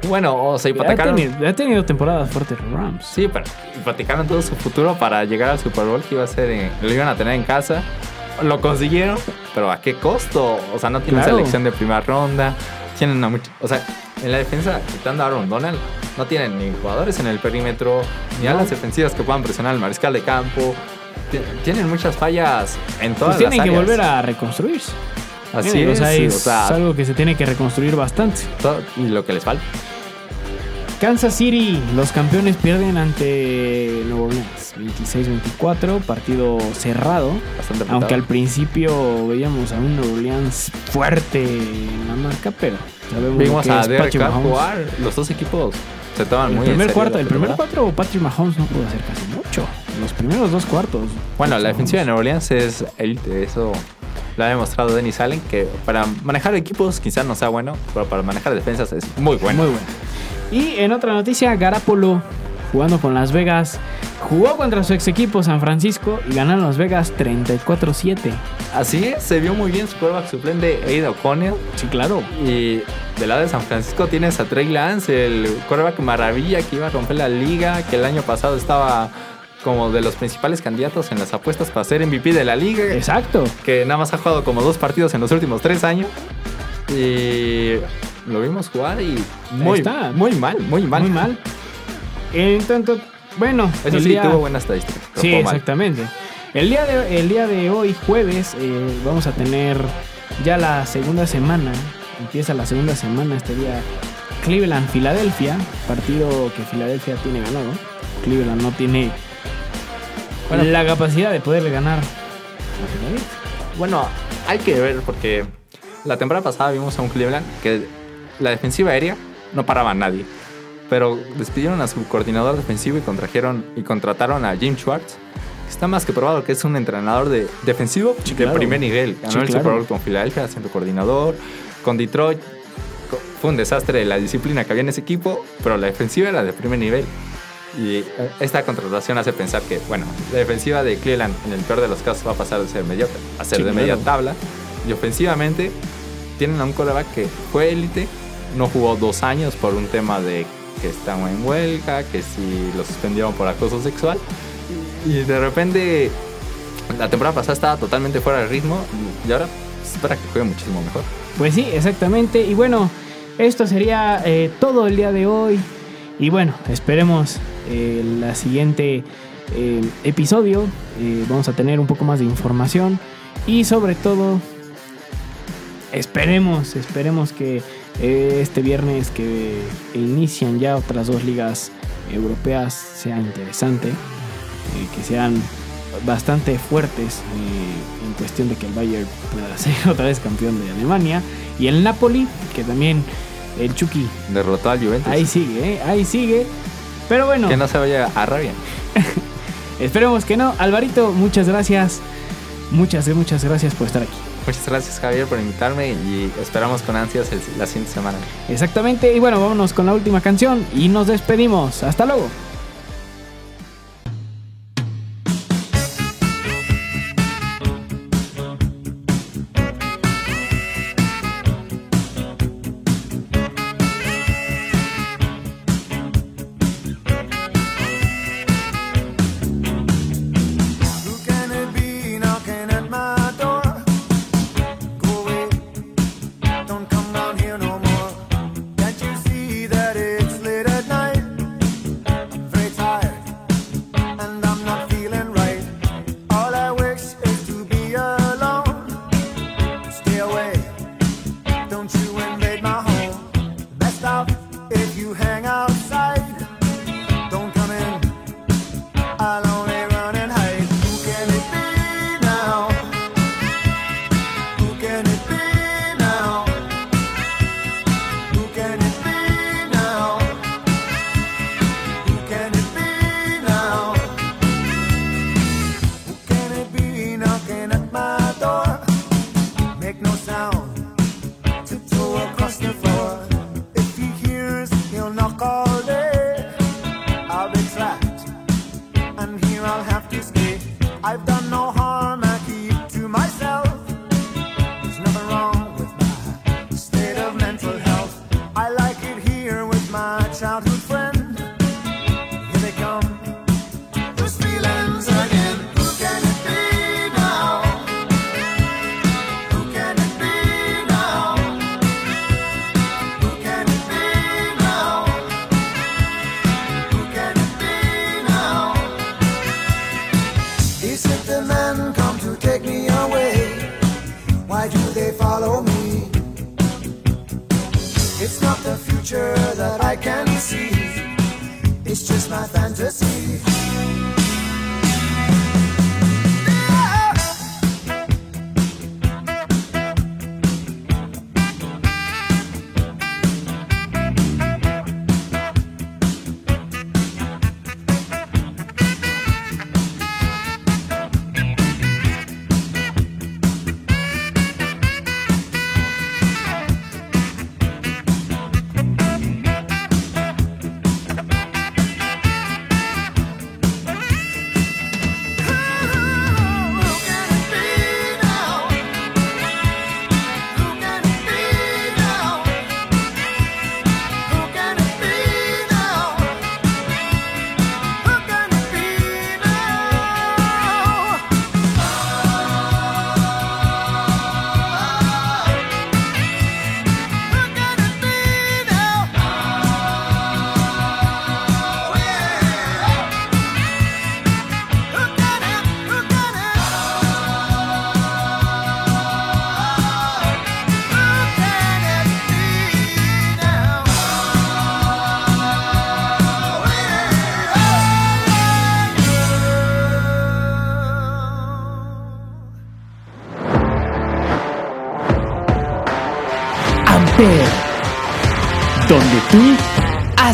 Bueno, o sea, ha hipotecaron. tenido, ha tenido temporadas fuertes Rams. Sí, pero hipotecaron todo su futuro para llegar al Super Bowl que iba a ser en- lo iban a tener en casa. Lo consiguieron, pero ¿a qué costo? O sea, no tienen Claro. selección de primera ronda. Tienen a mucho, o sea, en la defensa, quitando a Aaron Donald, no tienen ni jugadores en el perímetro, ni a las defensivas que puedan presionar al mariscal de campo. Ti- Tienen muchas fallas en todas Pues tienen las que volver a reconstruirse. Así es, o sea, es o sea, algo que se tiene que reconstruir bastante. y lo que les falta. Kansas City, los campeones pierden ante Nuevo Orleans 26-24, partido cerrado. Bastante Aunque al principio veíamos a un Nuevo Orleans fuerte en la marca, pero sabemos Vimos que a Derek jugar. Los dos equipos se toman El muy en primer serio cuarto, el primer cuarto Patrick Mahomes no pudo hacer casi mucho. Los primeros dos cuartos. Bueno, la defensiva de. Nueva Orleans es élite, eso lo ha demostrado Dennis Allen, que para manejar equipos quizás no sea bueno, pero para manejar defensas es muy bueno. Muy bueno. Y en otra noticia, Garapolo jugando con Las Vegas, jugó contra su ex equipo San Francisco y ganaron Las Vegas 34-7. Así es, se vio muy bien su quarterback suplente Aida O'Connell. Sí, claro. Y del lado de San Francisco tienes a Trey Lance, el quarterback maravilla que iba a romper la liga, que el año pasado estaba como de los principales candidatos en las apuestas para ser MVP de la liga. Exacto. que nada más ha jugado como dos partidos en los últimos tres años. Y lo vimos jugar y muy, está. muy mal, muy mal. Muy mal. En tanto, bueno, Eso sí, día- tuvo buenas estadísticas. Sí, mal. exactamente. El día de, el día de hoy, jueves, eh, vamos a tener ya la segunda semana. Empieza la segunda semana, este día Cleveland-Filadelfia. Partido que Filadelfia tiene ganado. Cleveland no tiene Bueno. la capacidad de poderle ganar. Bueno, hay que ver porque la temporada pasada vimos a un Cleveland que la defensiva aérea no paraba a nadie. Pero despidieron a su coordinador defensivo y contrajeron y contrataron a Jim Schwartz. que Está más que probado que es un entrenador de defensivo de claro. primer nivel. Ganó Sí, el claro. Super Bowl con Filadelfia siendo coordinador. Con Detroit fue un desastre la disciplina que había en ese equipo, pero la defensiva era de primer nivel. Y eh, esta contratación hace pensar que, bueno, la defensiva de Cleveland en el peor de los casos va a pasar de ser mediocre a ser Sí, de claro. media tabla. Y ofensivamente tienen a un quarterback que fue élite, no jugó dos años por un tema de que estaban en huelga, que si lo suspendieron por acoso sexual. Y de repente la temporada pasada estaba totalmente fuera de ritmo y ahora espera que juegue muchísimo mejor. Pues sí, exactamente. Y bueno, esto sería eh, todo el día de hoy. Y bueno, esperemos el siguiente eh, episodio. Eh, vamos a tener un poco más de información y sobre todo esperemos, esperemos que eh, este viernes que inician ya otras dos ligas europeas sea interesante, que sean bastante fuertes eh, en cuestión de que el Bayern pueda ser otra vez campeón de Alemania. Y el Napoli, que también el Chucky. Derrotó al Juventus. Ahí sigue, eh, ahí sigue. Pero bueno. Que no se vaya a rabia. Esperemos que no. Alvarito, muchas gracias. Muchas, muchas gracias por estar aquí. Muchas gracias Javier por invitarme y esperamos con ansias el, la siguiente semana. Exactamente, y bueno, vámonos con la última canción y nos despedimos. Hasta luego. He said the men come to take me away. Why do they follow me? It's not the future that I can see. It's just my fantasy.